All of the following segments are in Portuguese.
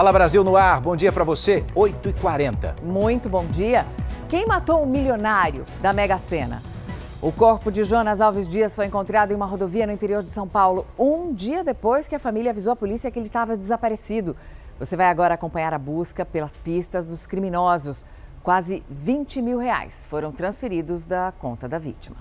Fala Brasil no ar, bom dia para você, 8h40. Muito bom dia. Quem matou o milionário da Mega Sena? O corpo de Jonas Alves Dias foi encontrado em uma rodovia no interior de São Paulo, um dia depois que a família avisou a polícia que ele estava desaparecido. Você vai agora acompanhar a busca pelas pistas dos criminosos. Quase 20 mil reais foram transferidos da conta da vítima.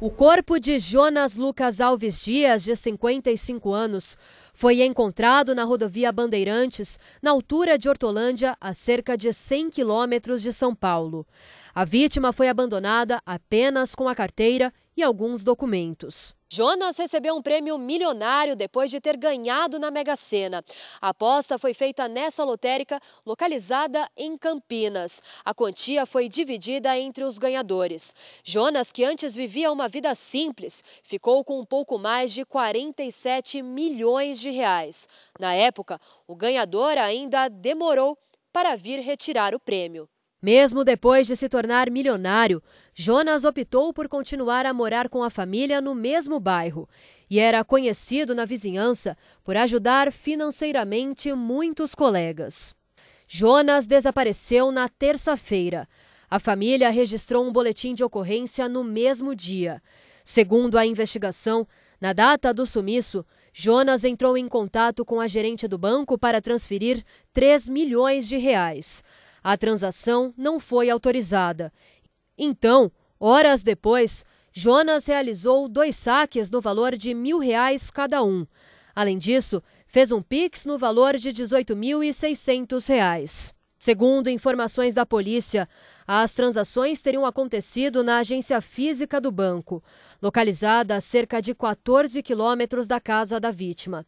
O corpo de Jonas Lucas Alves Dias, de 55 anos, foi encontrado na rodovia Bandeirantes, na altura de Hortolândia, a cerca de 100 quilômetros de São Paulo. A vítima foi abandonada apenas com a carteira e alguns documentos. Jonas recebeu um prêmio milionário depois de ter ganhado na Mega Sena. A aposta foi feita nessa lotérica localizada em Campinas. A quantia foi dividida entre os ganhadores. Jonas, que antes vivia uma vida simples, ficou com um pouco mais de 47 milhões de reais. Na época, o ganhador ainda demorou para vir retirar o prêmio. Mesmo depois de se tornar milionário, Jonas optou por continuar a morar com a família no mesmo bairro e era conhecido na vizinhança por ajudar financeiramente muitos colegas. Jonas desapareceu na terça-feira. A família registrou um boletim de ocorrência no mesmo dia. Segundo a investigação, na data do sumiço, Jonas entrou em contato com a gerente do banco para transferir 3 milhões de reais. A transação não foi autorizada. Então, horas depois, Jonas realizou dois saques no valor de mil reais cada um. Além disso, fez um Pix no valor de R$ 18.600. Segundo informações da polícia, as transações teriam acontecido na agência física do banco, localizada a cerca de 14 quilômetros da casa da vítima.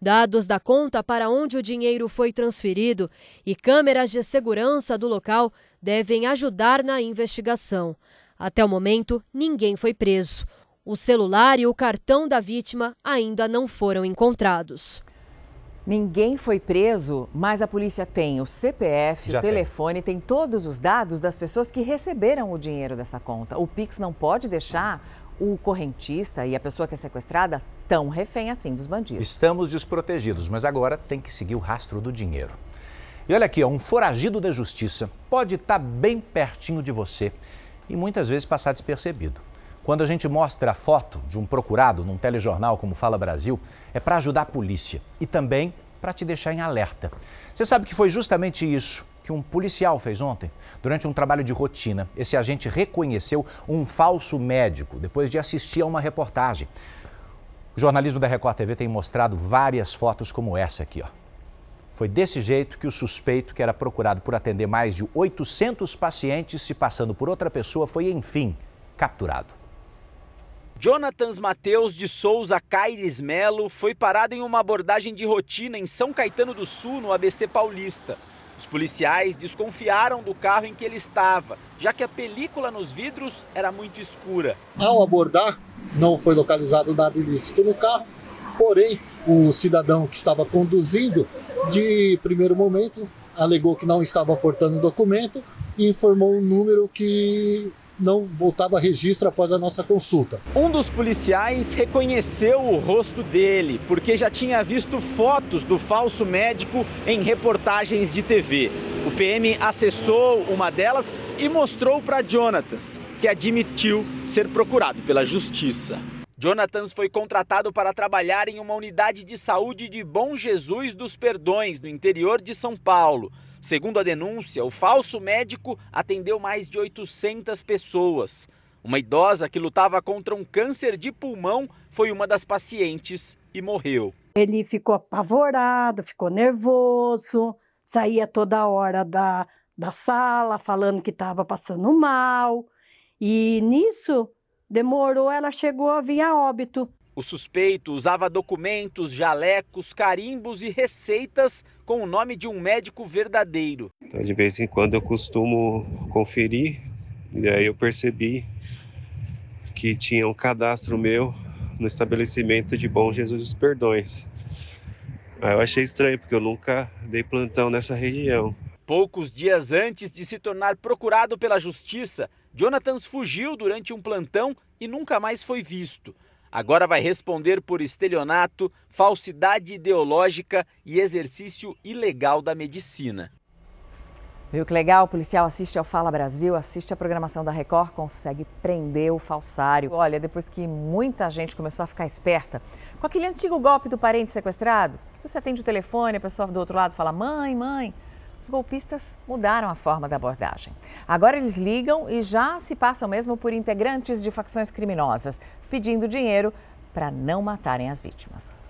Dados da conta para onde o dinheiro foi transferido e câmeras de segurança do local devem ajudar na investigação. Até o momento, ninguém foi preso. O celular e o cartão da vítima ainda não foram encontrados. Ninguém foi preso, mas a polícia tem o CPF, Já o telefone, tem. tem todos os dados das pessoas que receberam o dinheiro dessa conta. O Pix não pode deixar o correntista e a pessoa que é sequestrada tão refém assim dos bandidos. Estamos desprotegidos, mas agora tem que seguir o rastro do dinheiro. E olha aqui, ó, um foragido da justiça pode estar bem pertinho de você e muitas vezes passar despercebido. Quando a gente mostra a foto de um procurado num telejornal como Fala Brasil, é para ajudar a polícia e também para te deixar em alerta. Você sabe que foi justamente isso que um policial fez ontem? Durante um trabalho de rotina, esse agente reconheceu um falso médico depois de assistir a uma reportagem. O jornalismo da Record TV tem mostrado várias fotos como essa aqui, ó. Foi desse jeito que o suspeito, que era procurado por atender mais de 800 pacientes se passando por outra pessoa, foi enfim capturado. Jonatas Mateus de Souza Caires Melo foi parado em uma abordagem de rotina em São Caetano do Sul, no ABC Paulista. Os policiais desconfiaram do carro em que ele estava, já que a película nos vidros era muito escura. Ao abordar, não foi localizado nada ilícito no carro, porém, o cidadão que estava conduzindo, de primeiro momento, alegou que não estava portando documento e informou um número que não voltava a registro após a nossa consulta. Um dos policiais reconheceu o rosto dele, porque já tinha visto fotos do falso médico em reportagens de TV. O PM acessou uma delas e mostrou para Jonatas, que admitiu ser procurado pela justiça. Jonatas foi contratado para trabalhar em uma unidade de saúde de Bom Jesus dos Perdões, no interior de São Paulo. Segundo a denúncia, o falso médico atendeu mais de 800 pessoas. Uma idosa que lutava contra um câncer de pulmão foi uma das pacientes e morreu. Ele ficou apavorado, ficou nervoso, saía toda hora da, da sala falando que estava passando mal. E nisso demorou, ela chegou a vir a óbito. O suspeito usava documentos, jalecos, carimbos e receitas com o nome de um médico verdadeiro. Então, de vez em quando eu costumo conferir, e aí eu percebi que tinha um cadastro meu no estabelecimento de Bom Jesus dos Perdões. Aí eu achei estranho, porque eu nunca dei plantão nessa região. Poucos dias antes de se tornar procurado pela justiça, Jonathan fugiu durante um plantão e nunca mais foi visto. Agora vai responder por estelionato, falsidade ideológica e exercício ilegal da medicina. Viu que legal? O policial assiste ao Fala Brasil, assiste a programação da Record, consegue prender o falsário. Olha, depois que muita gente começou a ficar esperta com aquele antigo golpe do parente sequestrado, você atende o telefone, a pessoa do outro lado fala: mãe, mãe. Os golpistas mudaram a forma da abordagem. Agora eles ligam e já se passam mesmo por integrantes de facções criminosas, pedindo dinheiro para não matarem as vítimas.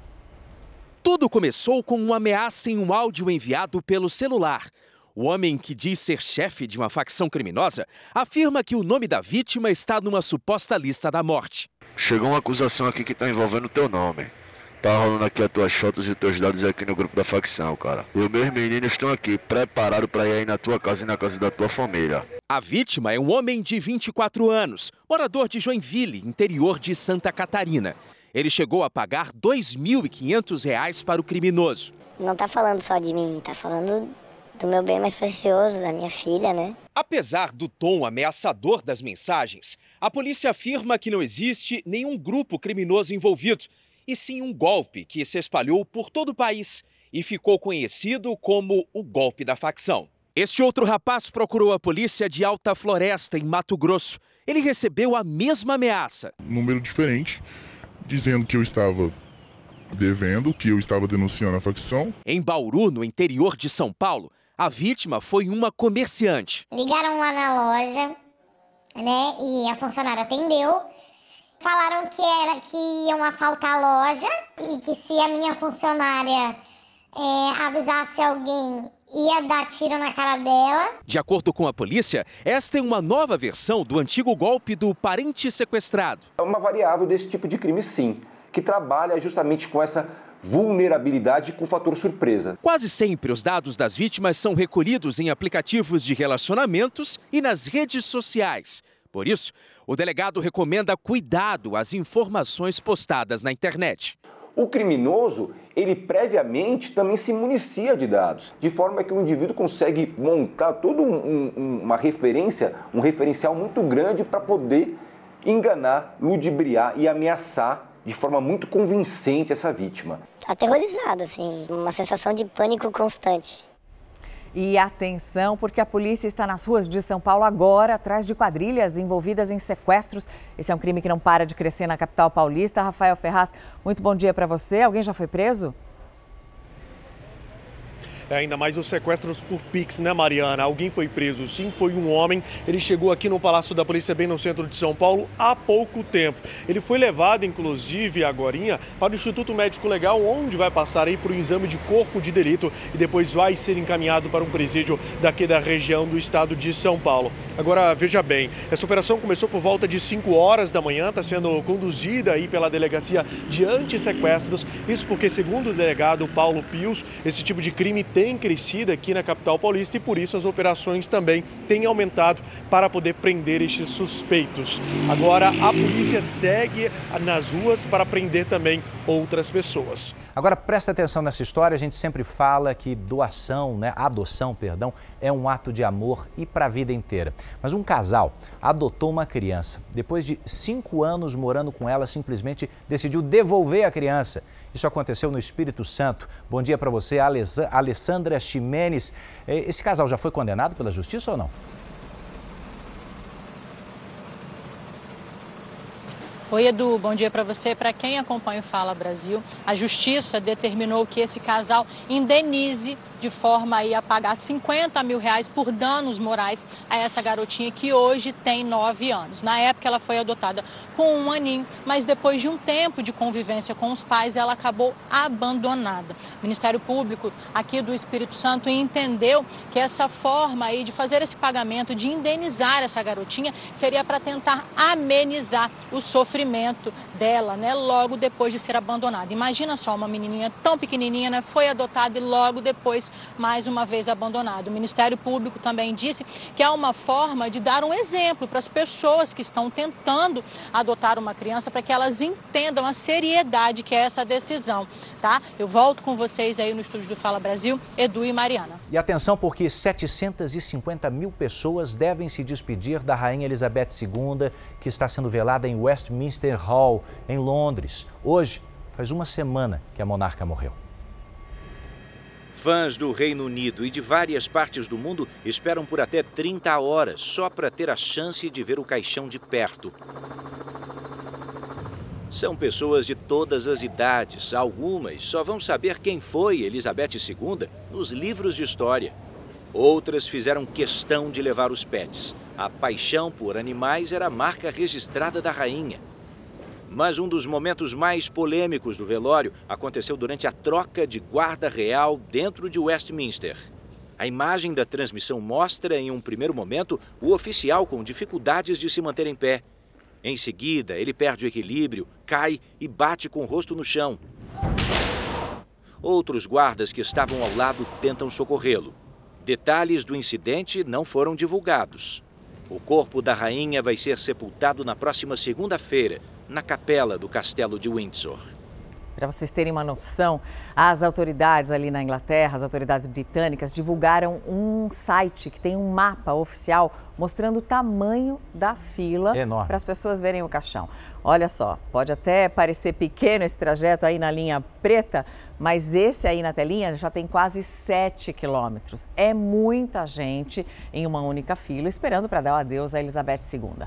Tudo começou com uma ameaça em um áudio enviado pelo celular. O homem que diz ser chefe de uma facção criminosa afirma que o nome da vítima está numa suposta lista da morte. Chegou uma acusação aqui que está envolvendo o teu nome. Tá rolando aqui as tuas fotos e teus dados aqui no grupo da facção, cara. E os meus meninos estão aqui, preparados para ir aí na tua casa e na casa da tua família. A vítima é um homem de 24 anos, morador de Joinville, interior de Santa Catarina. Ele chegou a pagar R$ 2.500 para o criminoso. Não tá falando só de mim, tá falando do meu bem mais precioso, da minha filha, né? Apesar do tom ameaçador das mensagens, a polícia afirma que não existe nenhum grupo criminoso envolvido, e sim um golpe que se espalhou por todo o país e ficou conhecido como o golpe da facção. Este outro rapaz procurou a polícia de Alta Floresta, em Mato Grosso. Ele recebeu a mesma ameaça. Um número diferente, dizendo que eu estava devendo, que eu estava denunciando a facção. Em Bauru, no interior de São Paulo, a vítima foi uma comerciante. Ligaram lá na loja, né? E a funcionária atendeu. Falaram que era que iam assaltar a loja e que se a minha funcionária é, avisasse alguém ia dar tiro na cara dela. De acordo com a polícia, esta é uma nova versão do antigo golpe do parente sequestrado. É uma variável desse tipo de crime, sim, que trabalha justamente com essa vulnerabilidade com fator surpresa. Quase sempre os dados das vítimas são recolhidos em aplicativos de relacionamentos e nas redes sociais. Por isso, o delegado recomenda cuidado às informações postadas na internet. O criminoso, ele previamente também se municia de dados, de forma que o indivíduo consegue montar toda um, um, uma referência, um referencial muito grande para poder enganar, ludibriar e ameaçar de forma muito convincente essa vítima. Aterrorizado, assim, uma sensação de pânico constante. E atenção, porque a polícia está nas ruas de São Paulo agora, atrás de quadrilhas envolvidas em sequestros. Esse é um crime que não para de crescer na capital paulista. Rafael Ferraz, muito bom dia para você. Alguém já foi preso? É, ainda mais os sequestros por Pix, né, Mariana? Alguém foi preso, sim, foi um homem. Ele chegou aqui no Palácio da Polícia, bem no centro de São Paulo, há pouco tempo. Ele foi levado, inclusive, agora para o Instituto Médico Legal, onde vai passar aí por um exame de corpo de delito e depois vai ser encaminhado para um presídio daqui da região do estado de São Paulo. Agora, veja bem, essa operação começou por volta de 5 horas da manhã, está sendo conduzida aí pela Delegacia de Antissequestros. Isso porque, segundo o delegado Paulo Pius, esse tipo de crime tem crescido aqui na capital paulista e por isso as operações também têm aumentado para poder prender estes suspeitos. Agora a polícia segue nas ruas para prender também outras pessoas. Agora presta atenção nessa história, a gente sempre fala que doação, né, adoção, perdão, é um ato de amor e para a vida inteira. Mas um casal adotou uma criança. Depois de cinco anos morando com ela, simplesmente decidiu devolver a criança. Isso aconteceu no Espírito Santo. Bom dia para você, Alessandra Ximenes. Esse casal já foi condenado pela justiça ou não? Oi, Edu, bom dia para você. Para quem acompanha o Fala Brasil, a Justiça determinou que esse casal indenize de forma a pagar 50 mil reais por danos morais a essa garotinha que hoje tem 9 anos. Na época ela foi adotada com um aninho, mas depois de um tempo de convivência com os pais, ela acabou abandonada. O Ministério Público aqui do Espírito Santo entendeu que essa forma aí de fazer esse pagamento, de indenizar essa garotinha, seria para tentar amenizar o sofrimento dela, né, logo depois de ser abandonada. Imagina só uma menininha tão pequenininha, né, foi adotada e logo depois mais uma vez abandonados. O Ministério Público também disse que é uma forma de dar um exemplo para as pessoas que estão tentando adotar uma criança para que elas entendam a seriedade que é essa decisão, tá? Eu volto com vocês aí no estúdio do Fala Brasil, Edu e Mariana. E atenção porque 750 mil pessoas devem se despedir da Rainha Elizabeth II, que está sendo velada em Westminster Hall, em Londres. Hoje, faz uma semana que a monarca morreu. Fãs do Reino Unido e de várias partes do mundo esperam por até 30 horas só para ter a chance de ver o caixão de perto. São pessoas de todas as idades, algumas só vão saber quem foi Elizabeth II nos livros de história. Outras fizeram questão de levar os pets. A paixão por animais era a marca registrada da rainha. Mas um dos momentos mais polêmicos do velório aconteceu durante a troca de guarda real dentro de Westminster. A imagem da transmissão mostra, em um primeiro momento, o oficial com dificuldades de se manter em pé. Em seguida, ele perde o equilíbrio, cai e bate com o rosto no chão. Outros guardas que estavam ao lado tentam socorrê-lo. Detalhes do incidente não foram divulgados. O corpo da rainha vai ser sepultado na próxima segunda-feira, na capela do Castelo de Windsor. Para vocês terem uma noção, as autoridades ali na Inglaterra, as autoridades britânicas, divulgaram um site que tem um mapa oficial mostrando o tamanho da fila para as pessoas verem o caixão. Olha só, pode até parecer pequeno esse trajeto aí na linha preta, mas esse aí na telinha já tem quase 7 quilômetros. É muita gente em uma única fila esperando para dar o adeus a Elizabeth II.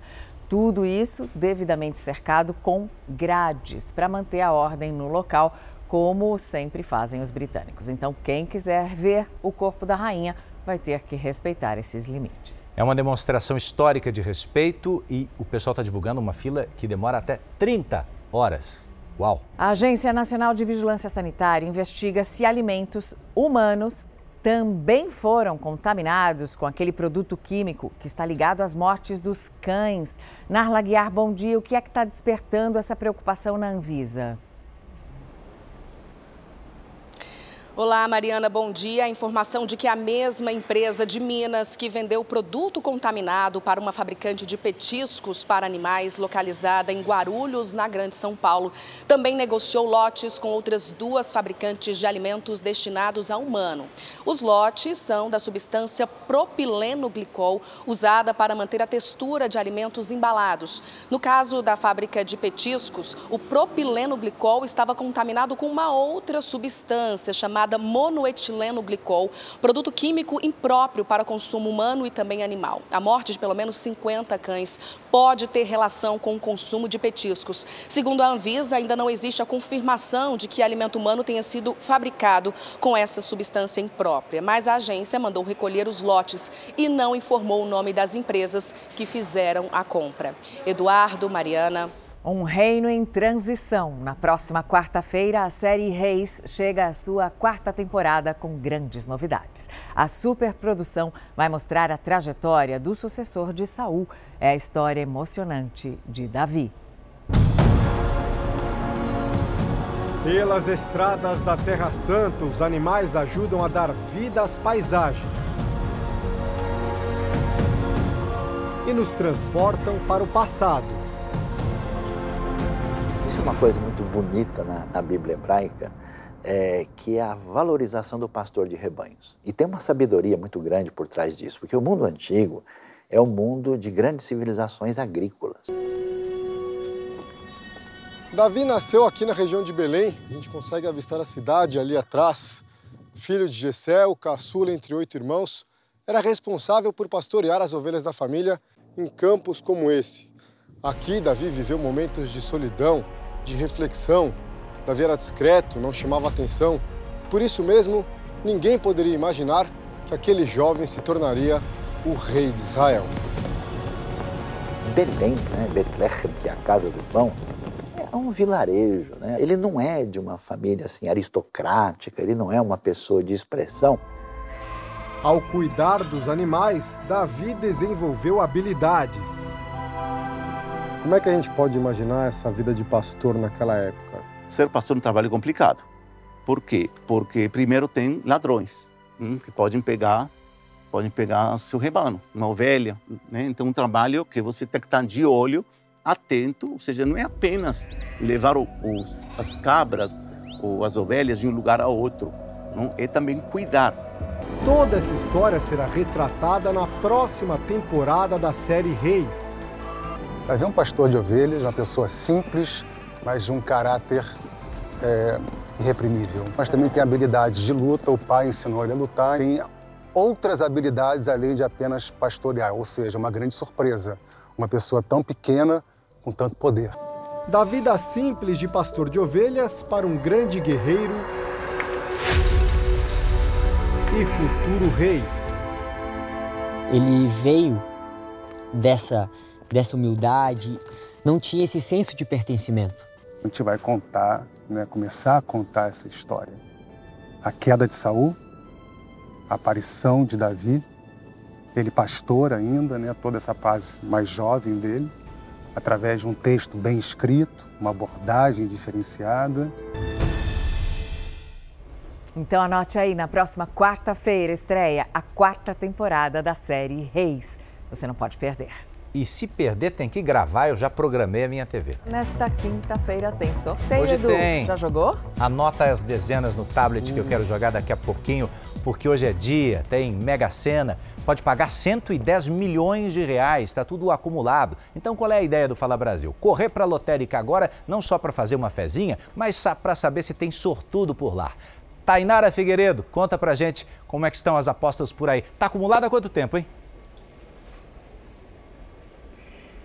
Tudo isso devidamente cercado com grades para manter a ordem no local, como sempre fazem os britânicos. Então, quem quiser ver o corpo da rainha vai ter que respeitar esses limites. É uma demonstração histórica de respeito e o pessoal está divulgando uma fila que demora até 30 horas. Uau! A Agência Nacional de Vigilância Sanitária investiga se alimentos humanos também foram contaminados com aquele produto químico que está ligado às mortes dos cães. Narla Guiar, bom dia. O que é que está despertando essa preocupação na Anvisa? Olá, Mariana, bom dia. A informação de que a mesma empresa de Minas que vendeu produto contaminado para uma fabricante de petiscos para animais localizada em Guarulhos, na Grande São Paulo, também negociou lotes com outras duas fabricantes de alimentos destinados a humano. Os lotes são da substância propilenoglicol, usada para manter a textura de alimentos embalados. No caso da fábrica de petiscos, o propilenoglicol estava contaminado com uma outra substância chamada chamada monoetileno glicol, produto químico impróprio para consumo humano e também animal. A morte de pelo menos 50 cães pode ter relação com o consumo de petiscos. Segundo a Anvisa, ainda não existe a confirmação de que alimento humano tenha sido fabricado com essa substância imprópria, mas a agência mandou recolher os lotes e não informou o nome das empresas que fizeram a compra. Eduardo, Mariana. Um reino em transição. Na próxima quarta-feira, a série Reis chega à sua quarta temporada com grandes novidades. A superprodução vai mostrar a trajetória do sucessor de Saul. É a história emocionante de Davi. Pelas estradas da Terra Santa, os animais ajudam a dar vida às paisagens. E nos transportam para o passado Existe uma coisa muito bonita na, na Bíblia hebraica, é, que é a valorização do pastor de rebanhos. E tem uma sabedoria muito grande por trás disso, porque o mundo antigo é um mundo de grandes civilizações agrícolas. Davi nasceu aqui na região de Belém, a gente consegue avistar a cidade ali atrás. Filho de Gessé, caçula entre oito irmãos, era responsável por pastorear as ovelhas da família em campos como esse. Aqui, Davi viveu momentos de solidão, de reflexão. Davi era discreto, não chamava atenção. Por isso mesmo, ninguém poderia imaginar que aquele jovem se tornaria o rei de Israel. Belém, né? Betlehem, que é a casa do pão, é um vilarejo. Né? Ele não é de uma família assim aristocrática, ele não é uma pessoa de expressão. Ao cuidar dos animais, Davi desenvolveu habilidades. Como é que a gente pode imaginar essa vida de pastor naquela época? Ser pastor é um trabalho complicado. Por quê? Porque primeiro tem ladrões. hum, que podem pegar podem pegar seu rebanho, uma ovelha. Né? Então, um trabalho que você tem que estar de olho, atento, ou seja, não é apenas levar os, as cabras ou as ovelhas de um lugar a outro, não? é também cuidar. Toda essa história será retratada na próxima temporada da série Reis. Vai ver um pastor de ovelhas, uma pessoa simples, mas de um caráter é, irreprimível. Mas também tem habilidades de luta, o pai ensinou ele a lutar. Tem outras habilidades além de apenas pastorear, ou seja, uma grande surpresa. Uma pessoa tão pequena com tanto poder. Da vida simples de pastor de ovelhas para um grande guerreiro e futuro rei. Ele veio dessa, dessa humildade, não tinha esse senso de pertencimento. A gente vai contar, né, começar a contar essa história. A queda de Saul, a aparição de Davi, ele pastor ainda, né, toda essa fase mais jovem dele, através de um texto bem escrito, uma abordagem diferenciada. Então anote aí, na próxima quarta-feira estreia a quarta temporada da série Reis. Você não pode perder. E se perder, tem que gravar, eu já programei a minha TV. Nesta quinta-feira tem sorteio, Hoje Edu. tem. Já jogou? Anota as dezenas no tablet que eu quero jogar daqui a pouquinho, porque hoje é dia, tem Mega Sena, pode pagar 110 milhões de reais, está tudo acumulado. Então qual é a ideia do Fala Brasil? Correr para a lotérica agora, não só para fazer uma fezinha, mas para saber se tem sortudo por lá. Tainara Figueiredo, conta pra gente como é que estão as apostas por aí. Tá acumulado há quanto tempo, hein?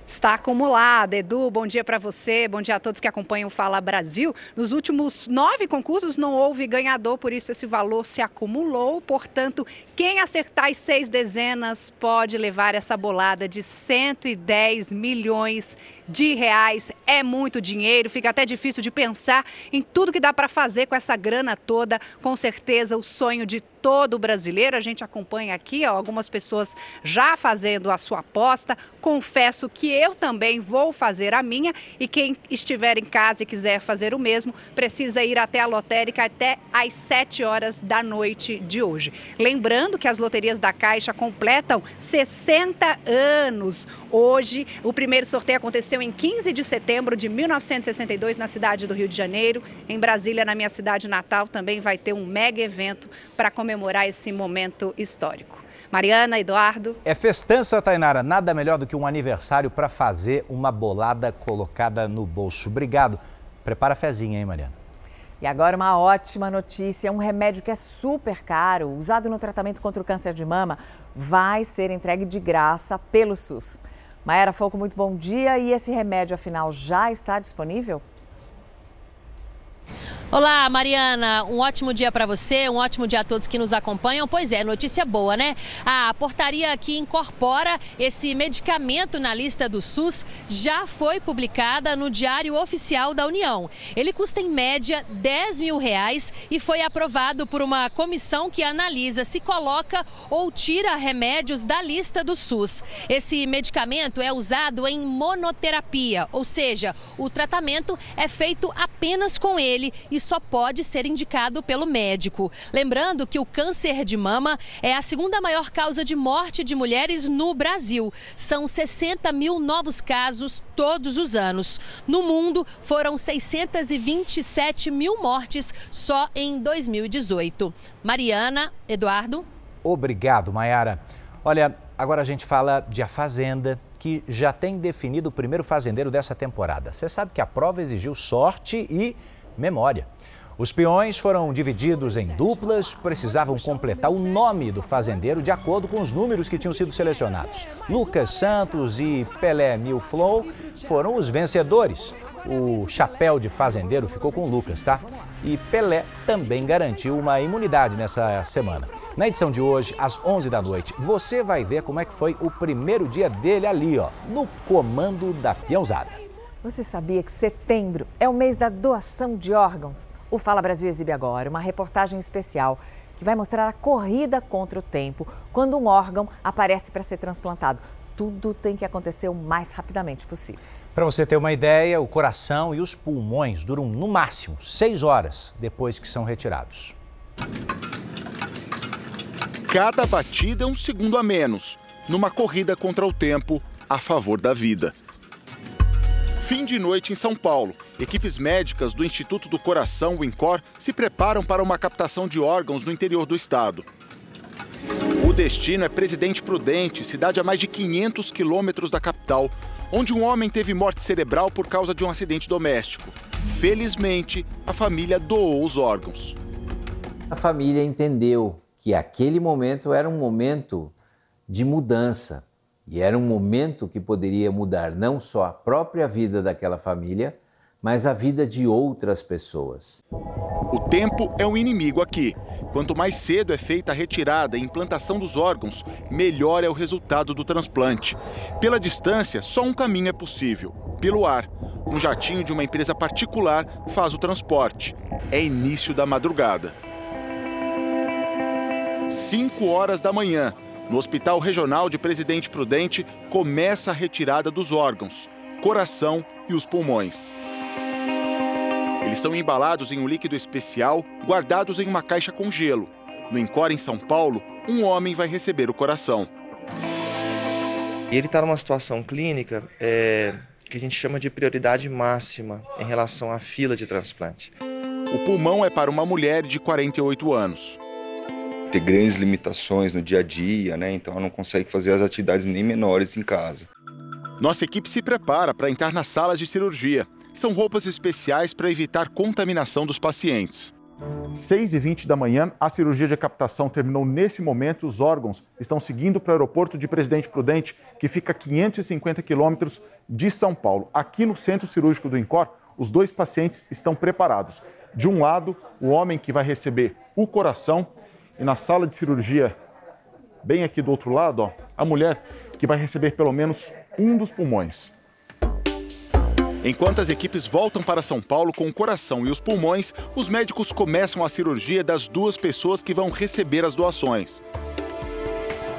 Está acumulada. Edu, bom dia para você, bom dia a todos que acompanham o Fala Brasil. Nos últimos nove concursos não houve ganhador, por isso esse valor se acumulou. Portanto, quem acertar as seis dezenas pode levar essa bolada de 110 milhões de reais. É muito dinheiro, fica até difícil de pensar em tudo que dá para fazer com essa grana toda. Com certeza, o sonho de todo brasileiro. A gente acompanha aqui ó, algumas pessoas já fazendo a sua aposta. Confesso que eu também vou fazer a minha e quem estiver em casa e quiser fazer o mesmo, precisa ir até a lotérica até às 7 horas da noite de hoje. Lembrando que as loterias da Caixa completam 60 anos. Hoje, o primeiro sorteio aconteceu em 15 de setembro de 1962 na cidade do Rio de Janeiro. Em Brasília, na minha cidade natal, também vai ter um mega evento para comemorar esse momento histórico. Mariana, Eduardo. É festança, Tainara. Nada melhor do que um aniversário para fazer uma bolada colocada no bolso. Obrigado. Prepara a fezinha, hein, Mariana? E agora uma ótima notícia: um remédio que é super caro, usado no tratamento contra o câncer de mama, vai ser entregue de graça pelo SUS. Maera Foco, muito bom dia. E esse remédio, afinal, já está disponível? Olá, Mariana. Um ótimo dia para você, um ótimo dia a todos que nos acompanham. Pois é, notícia boa, né? A portaria que incorpora esse medicamento na lista do SUS já foi publicada no Diário Oficial da União. Ele custa em média 10 mil reais e foi aprovado por uma comissão que analisa se coloca ou tira remédios da lista do SUS. Esse medicamento é usado em monoterapia, ou seja, o tratamento é feito apenas com ele e só pode ser indicado pelo médico. Lembrando que o câncer de mama é a segunda maior causa de morte de mulheres no Brasil. São 60 mil novos casos todos os anos. No mundo, foram 627 mil mortes só em 2018. Mariana, Eduardo. Obrigado, Mayara. Olha, agora a gente fala de A Fazenda, que já tem definido o primeiro fazendeiro dessa temporada. Você sabe que a prova exigiu sorte e memória. Os peões foram divididos em duplas, precisavam completar o nome do fazendeiro de acordo com os números que tinham sido selecionados. Lucas Santos e Pelé Milflow foram os vencedores. O chapéu de fazendeiro ficou com o Lucas, tá? E Pelé também garantiu uma imunidade nessa semana. Na edição de hoje, às 11 da noite, você vai ver como é que foi o primeiro dia dele ali, ó, no comando da peãozada. Você sabia que setembro é o mês da doação de órgãos? O Fala Brasil exibe agora uma reportagem especial que vai mostrar a corrida contra o tempo quando um órgão aparece para ser transplantado. Tudo tem que acontecer o mais rapidamente possível. Para você ter uma ideia, o coração e os pulmões duram no máximo seis horas depois que são retirados. Cada batida é um segundo a menos, numa corrida contra o tempo a favor da vida. Fim de noite em São Paulo. Equipes médicas do Instituto do Coração, o INCOR, se preparam para uma captação de órgãos no interior do estado. O destino é Presidente Prudente, cidade a mais de 500 quilômetros da capital, onde um homem teve morte cerebral por causa de um acidente doméstico. Felizmente, a família doou os órgãos. A família entendeu que aquele momento era um momento de mudança e era um momento que poderia mudar não só a própria vida daquela família, mas a vida de outras pessoas. O tempo é um inimigo aqui. Quanto mais cedo é feita a retirada e implantação dos órgãos, melhor é o resultado do transplante. Pela distância, só um caminho é possível: pelo ar. Um jatinho de uma empresa particular faz o transporte. É início da madrugada. 5 horas da manhã, no Hospital Regional de Presidente Prudente, começa a retirada dos órgãos, coração e os pulmões. Eles são embalados em um líquido especial, guardados em uma caixa com gelo. No Encore, em São Paulo, um homem vai receber o coração. Ele está numa situação clínica é, que a gente chama de prioridade máxima em relação à fila de transplante. O pulmão é para uma mulher de 48 anos ter grandes limitações no dia a dia, né? Então ela não consegue fazer as atividades nem menores em casa. Nossa equipe se prepara para entrar nas salas de cirurgia. São roupas especiais para evitar contaminação dos pacientes. 6 e 20 da manhã, a cirurgia de captação terminou nesse momento. Os órgãos estão seguindo para o aeroporto de Presidente Prudente, que fica a 550 quilômetros de São Paulo. Aqui no centro cirúrgico do INCOR, os dois pacientes estão preparados. De um lado, o homem que vai receber o coração e na sala de cirurgia, bem aqui do outro lado, ó, a mulher que vai receber pelo menos um dos pulmões. Enquanto as equipes voltam para São Paulo com o coração e os pulmões, os médicos começam a cirurgia das duas pessoas que vão receber as doações.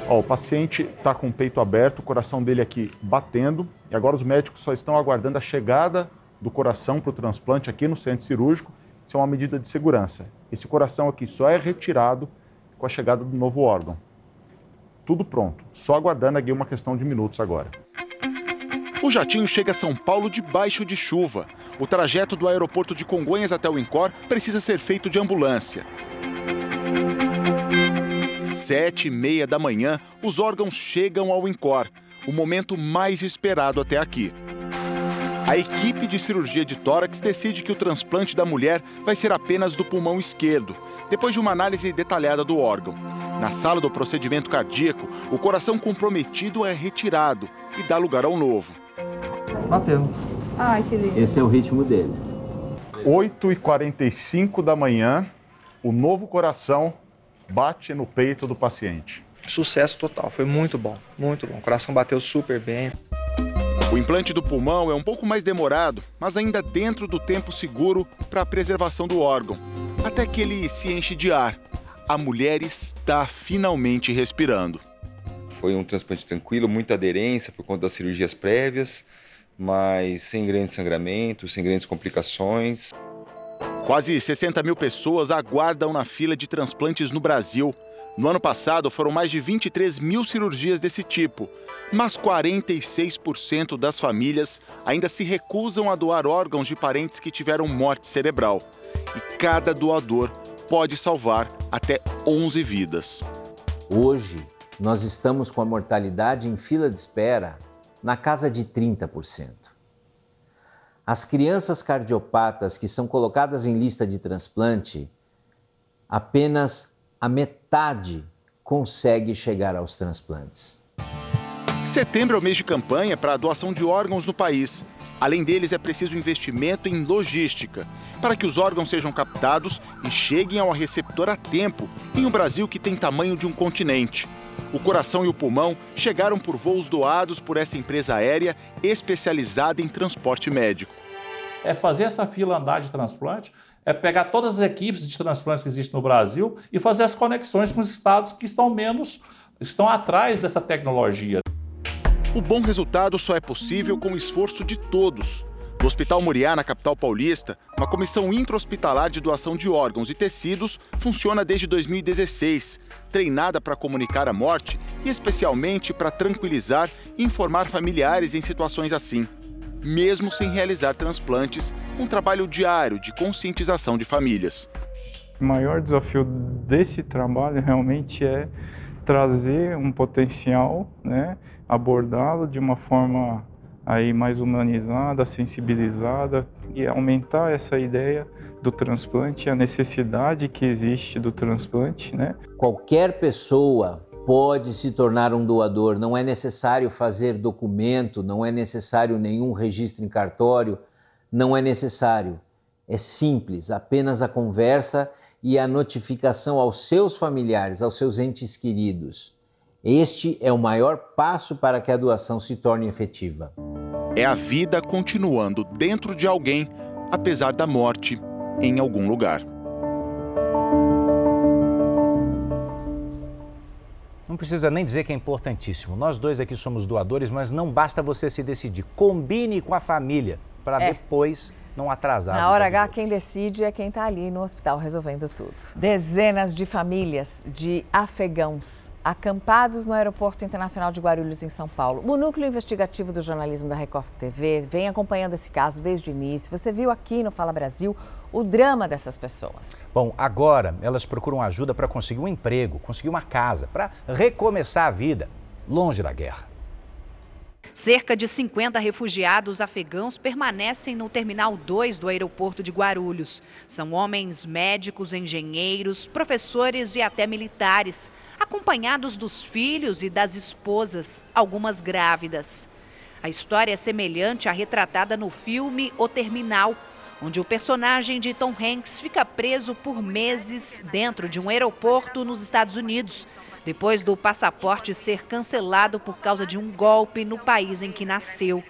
Ó, o paciente está com o peito aberto, o coração dele aqui batendo, e agora os médicos só estão aguardando a chegada do coração para o transplante aqui no centro cirúrgico. Isso é uma medida de segurança. Esse coração aqui só é retirado com a chegada do novo órgão. Tudo pronto, só aguardando aqui uma questão de minutos agora. O jatinho chega a São Paulo debaixo de chuva. O trajeto do aeroporto de Congonhas até o Incor precisa ser feito de ambulância. Sete e meia da manhã, os órgãos chegam ao Incor, o momento mais esperado até aqui. A equipe de cirurgia de tórax decide que o transplante da mulher vai ser apenas do pulmão esquerdo, depois de uma análise detalhada do órgão. Na sala do procedimento cardíaco, o coração comprometido é retirado e dá lugar ao novo. Batendo. Ai, que lindo. Esse é o ritmo dele. 8h45 da manhã, o novo coração bate no peito do paciente. Sucesso total, foi muito bom, muito bom. O coração bateu super bem. O implante do pulmão é um pouco mais demorado, mas ainda dentro do tempo seguro para a preservação do órgão, até que ele se enche de ar. A mulher está finalmente respirando. Foi um transplante tranquilo, muita aderência por conta das cirurgias prévias, mas sem grandes sangramentos, sem grandes complicações. Quase 60 mil pessoas aguardam na fila de transplantes no Brasil. No ano passado, foram mais de 23 mil cirurgias desse tipo, mas 46% das famílias ainda se recusam a doar órgãos de parentes que tiveram morte cerebral. E cada doador pode salvar até 11 vidas. Hoje, nós estamos com a mortalidade em fila de espera na casa de 30%. As crianças cardiopatas que são colocadas em lista de transplante, apenas a metade consegue chegar aos transplantes. Setembro é o mês de campanha para a doação de órgãos no país. Além deles, é preciso investimento em logística para que os órgãos sejam captados e cheguem ao receptor a tempo, em um Brasil que tem tamanho de um continente. O coração e o pulmão chegaram por voos doados por essa empresa aérea especializada em transporte médico. É fazer essa fila andar de transplante é pegar todas as equipes de transplantes que existem no Brasil e fazer as conexões com os estados que estão menos, estão atrás dessa tecnologia. O bom resultado só é possível com o esforço de todos. No Hospital Muriá, na capital paulista, uma comissão intra-hospitalar de doação de órgãos e tecidos funciona desde 2016, treinada para comunicar a morte e especialmente para tranquilizar e informar familiares em situações assim. Mesmo sem realizar transplantes, um trabalho diário de conscientização de famílias. O maior desafio desse trabalho realmente é trazer um potencial, né, abordá-lo de uma forma aí mais humanizada, sensibilizada e aumentar essa ideia do transplante, a necessidade que existe do transplante, né? Qualquer pessoa pode se tornar um doador, não é necessário fazer documento, não é necessário nenhum registro em cartório, não é necessário. É simples, apenas a conversa e a notificação aos seus familiares, aos seus entes queridos. Este é o maior passo para que a doação se torne efetiva. É a vida continuando dentro de alguém, apesar da morte em algum lugar. Não precisa nem dizer que é importantíssimo. Nós dois aqui somos doadores, mas não basta você se decidir. Combine com a família para é. depois não atrasar. Na hora H, quem decide é quem está ali no hospital resolvendo tudo. Dezenas de famílias de afegãos acampados no Aeroporto Internacional de Guarulhos, em São Paulo. O núcleo investigativo do jornalismo da Record TV vem acompanhando esse caso desde o início. Você viu aqui no Fala Brasil o drama dessas pessoas. Bom, agora elas procuram ajuda para conseguir um emprego, conseguir uma casa, para recomeçar a vida longe da guerra. Cerca de 50 refugiados afegãos permanecem no Terminal 2 do aeroporto de Guarulhos. São homens médicos, engenheiros, professores e até militares, acompanhados dos filhos e das esposas, algumas grávidas. A história é semelhante à retratada no filme O Terminal, onde o personagem de Tom Hanks fica preso por meses dentro de um aeroporto nos Estados Unidos depois do passaporte ser cancelado por causa de um golpe no país em que nasceu.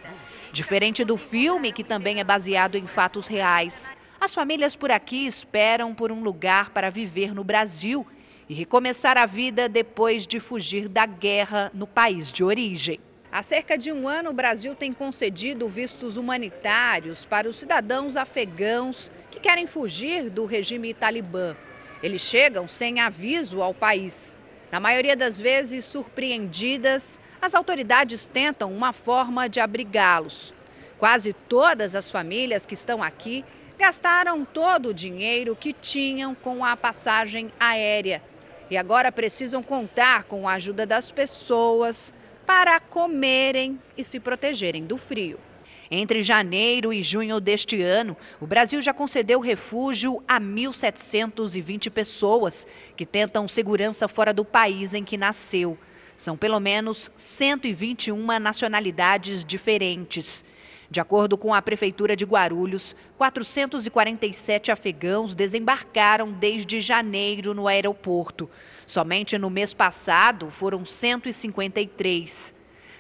Diferente do filme, que também é baseado em fatos reais, as famílias por aqui esperam por um lugar para viver no Brasil e recomeçar a vida depois de fugir da guerra no país de origem. Há cerca de um ano, o Brasil tem concedido vistos humanitários para os cidadãos afegãos que querem fugir do regime talibã. Eles chegam sem aviso ao país. Na maioria das vezes, surpreendidas, as autoridades tentam uma forma de abrigá-los. Quase todas as famílias que estão aqui gastaram todo o dinheiro que tinham com a passagem aérea e agora precisam contar com a ajuda das pessoas para comerem e se protegerem do frio. Entre janeiro e junho deste ano, o Brasil já concedeu refúgio a 1.720 pessoas que tentam segurança fora do país em que nasceu. São pelo menos 121 nacionalidades diferentes. De acordo com a Prefeitura de Guarulhos, 447 afegãos desembarcaram desde janeiro no aeroporto. Somente no mês passado foram 153.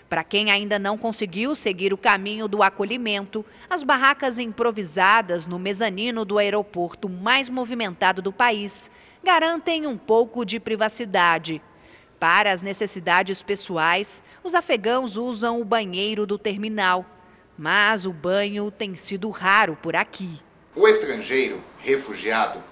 Para quem ainda não conseguiu seguir o caminho do acolhimento, as barracas improvisadas no mezanino do aeroporto mais movimentado do país garantem um pouco de privacidade. Para as necessidades pessoais, os afegãos usam o banheiro do terminal, mas o banho tem sido raro por aqui. O estrangeiro, refugiado,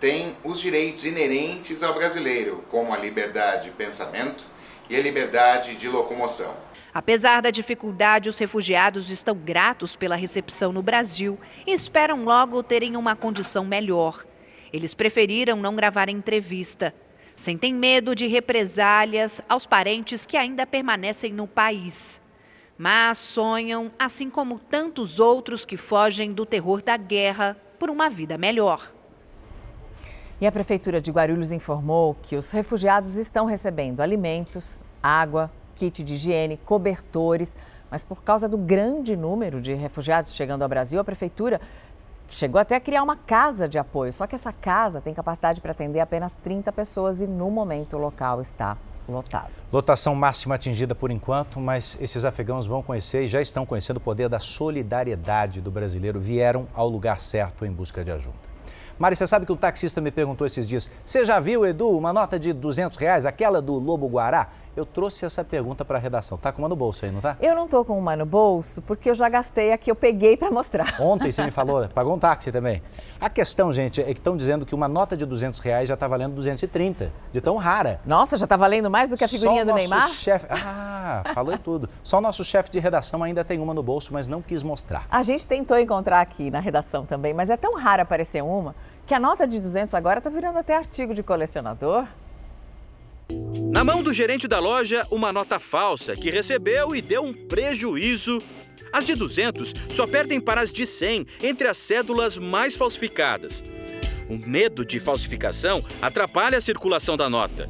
tem os direitos inerentes ao brasileiro, como a liberdade de pensamento e a liberdade de locomoção. Apesar da dificuldade, os refugiados estão gratos pela recepção no Brasil e esperam logo terem uma condição melhor. Eles preferiram não gravar entrevista. Sentem medo de represálias aos parentes que ainda permanecem no país. Mas sonham, assim como tantos outros que fogem do terror da guerra, por uma vida melhor. E a Prefeitura de Guarulhos informou que os refugiados estão recebendo alimentos, água, kit de higiene, cobertores. Mas por causa do grande número de refugiados chegando ao Brasil, a prefeitura chegou até a criar uma casa de apoio. Só que essa casa tem capacidade para atender apenas 30 pessoas e no momento o local está lotado. Lotação máxima atingida por enquanto, mas esses afegãos vão conhecer e já estão conhecendo o poder da solidariedade do brasileiro. Vieram ao lugar certo em busca de ajuda. Mari, você sabe que um taxista me perguntou esses dias: você já viu, Edu, uma nota de 200 reais, aquela do Lobo Guará? Eu trouxe essa pergunta para a redação. Tá com uma no bolso aí, não tá? Eu não tô com uma no bolso porque eu já gastei a que eu peguei para mostrar. Ontem você me falou, pagou um táxi também. A questão, gente, é que estão dizendo que uma nota de 200 reais já está valendo 230, de tão rara. Nossa, já está valendo mais do que a figurinha Só do Neymar? chefe... Ah, falou tudo. Só o nosso chefe de redação ainda tem uma no bolso, mas não quis mostrar. A gente tentou encontrar aqui na redação também, mas é tão raro aparecer uma que a nota de 200 agora está virando até artigo de colecionador. Na mão do gerente da loja, uma nota falsa que recebeu e deu um prejuízo. As de 200 só perdem para as de 100 entre as cédulas mais falsificadas. O medo de falsificação atrapalha a circulação da nota.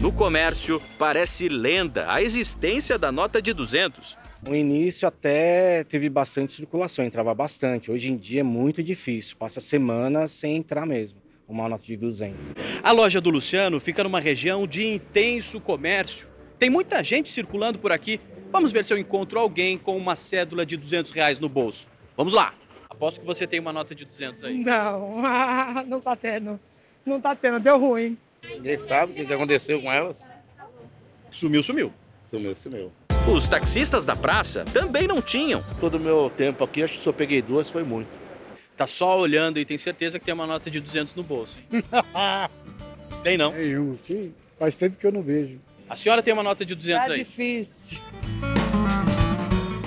No comércio, parece lenda a existência da nota de 200. No início até teve bastante circulação, entrava bastante. Hoje em dia é muito difícil, passa semanas sem entrar mesmo, uma nota de 200. A loja do Luciano fica numa região de intenso comércio. Tem muita gente circulando por aqui. Vamos ver se eu encontro alguém com uma cédula de 200 reais no bolso. Vamos lá. Aposto que você tem uma nota de 200 aí. Não, não tá tendo. Não tá tendo, deu ruim. Ninguém sabe o que aconteceu com elas. Sumiu, sumiu. Sumiu, sumiu. Os taxistas da praça também não tinham. Todo o meu tempo aqui, acho que só peguei duas, foi muito. Tá só olhando e tem certeza que tem uma nota de 200 no bolso. tem não? Nenhum. Que faz tempo que eu não vejo. A senhora tem uma nota de 200 Tá aí? difícil.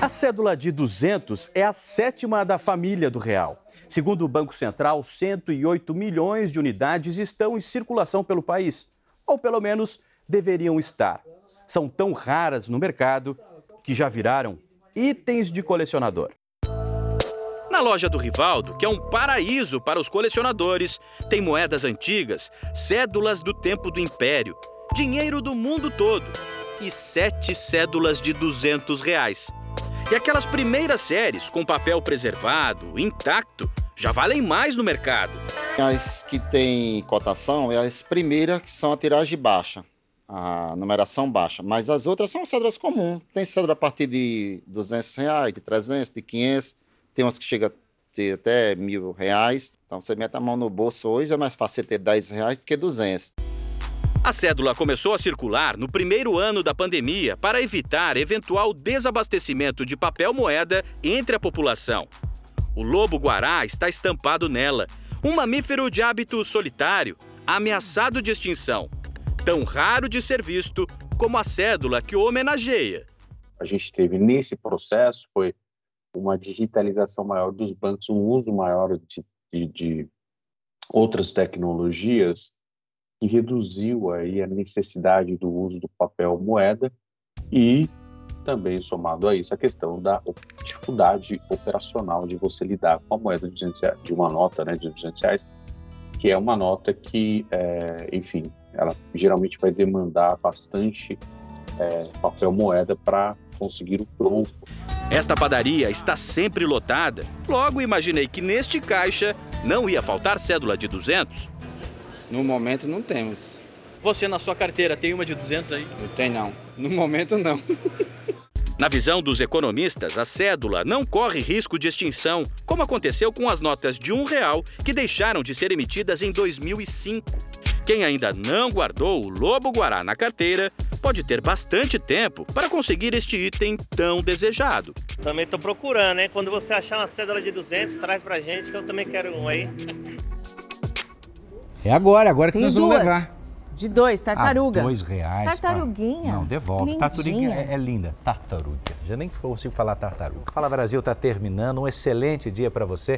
A cédula de 200 é a sétima da família do real. Segundo o Banco Central, 108 milhões de unidades estão em circulação pelo país, ou pelo menos deveriam estar. São tão raras no mercado que já viraram itens de colecionador. Na loja do Rivaldo, que é um paraíso para os colecionadores, tem moedas antigas, cédulas do tempo do Império, dinheiro do mundo todo e sete cédulas de 200 reais. E aquelas primeiras séries com papel preservado, intacto, já valem mais no mercado. As que têm cotação é as primeiras que são a tiragem baixa, a numeração baixa. Mas as outras são cédulas comuns. Tem cédula a partir de 200 reais, de 300, de 500. Tem umas que chegam a ter até mil reais. Então você mete a mão no bolso hoje, é mais fácil você ter 10 reais do que 200. A cédula começou a circular no primeiro ano da pandemia para evitar eventual desabastecimento de papel moeda entre a população. O lobo-guará está estampado nela, um mamífero de hábito solitário, ameaçado de extinção, tão raro de ser visto como a cédula que o homenageia. a gente teve nesse processo foi uma digitalização maior dos bancos, um uso maior de, de, de outras tecnologias que reduziu aí a necessidade do uso do papel moeda e também somado a isso a questão da dificuldade operacional de você lidar com a moeda de, 200 reais, de uma nota né, de 200 reais, que é uma nota que, é, enfim, ela geralmente vai demandar bastante é, papel moeda para conseguir o troco. Esta padaria está sempre lotada. Logo imaginei que neste caixa não ia faltar cédula de 200. No momento não temos. Você na sua carteira tem uma de 200 aí? Não tem não. No momento não. Na visão dos economistas, a cédula não corre risco de extinção, como aconteceu com as notas de um real que deixaram de ser emitidas em 2005. Quem ainda não guardou o Lobo Guará na carteira pode ter bastante tempo para conseguir este item tão desejado. Também tô procurando, hein? Quando você achar uma cédula de 200, traz pra gente que eu também quero um aí. É agora, agora que Tem nós vamos duas. levar. De dois, tartaruga. Ah, dois reais. Tartaruguinha. Não, devolve. Tartaruguinha é, é linda. Tartaruga. Já nem consigo falar tartaruga. Fala Brasil está terminando. Um excelente dia para você.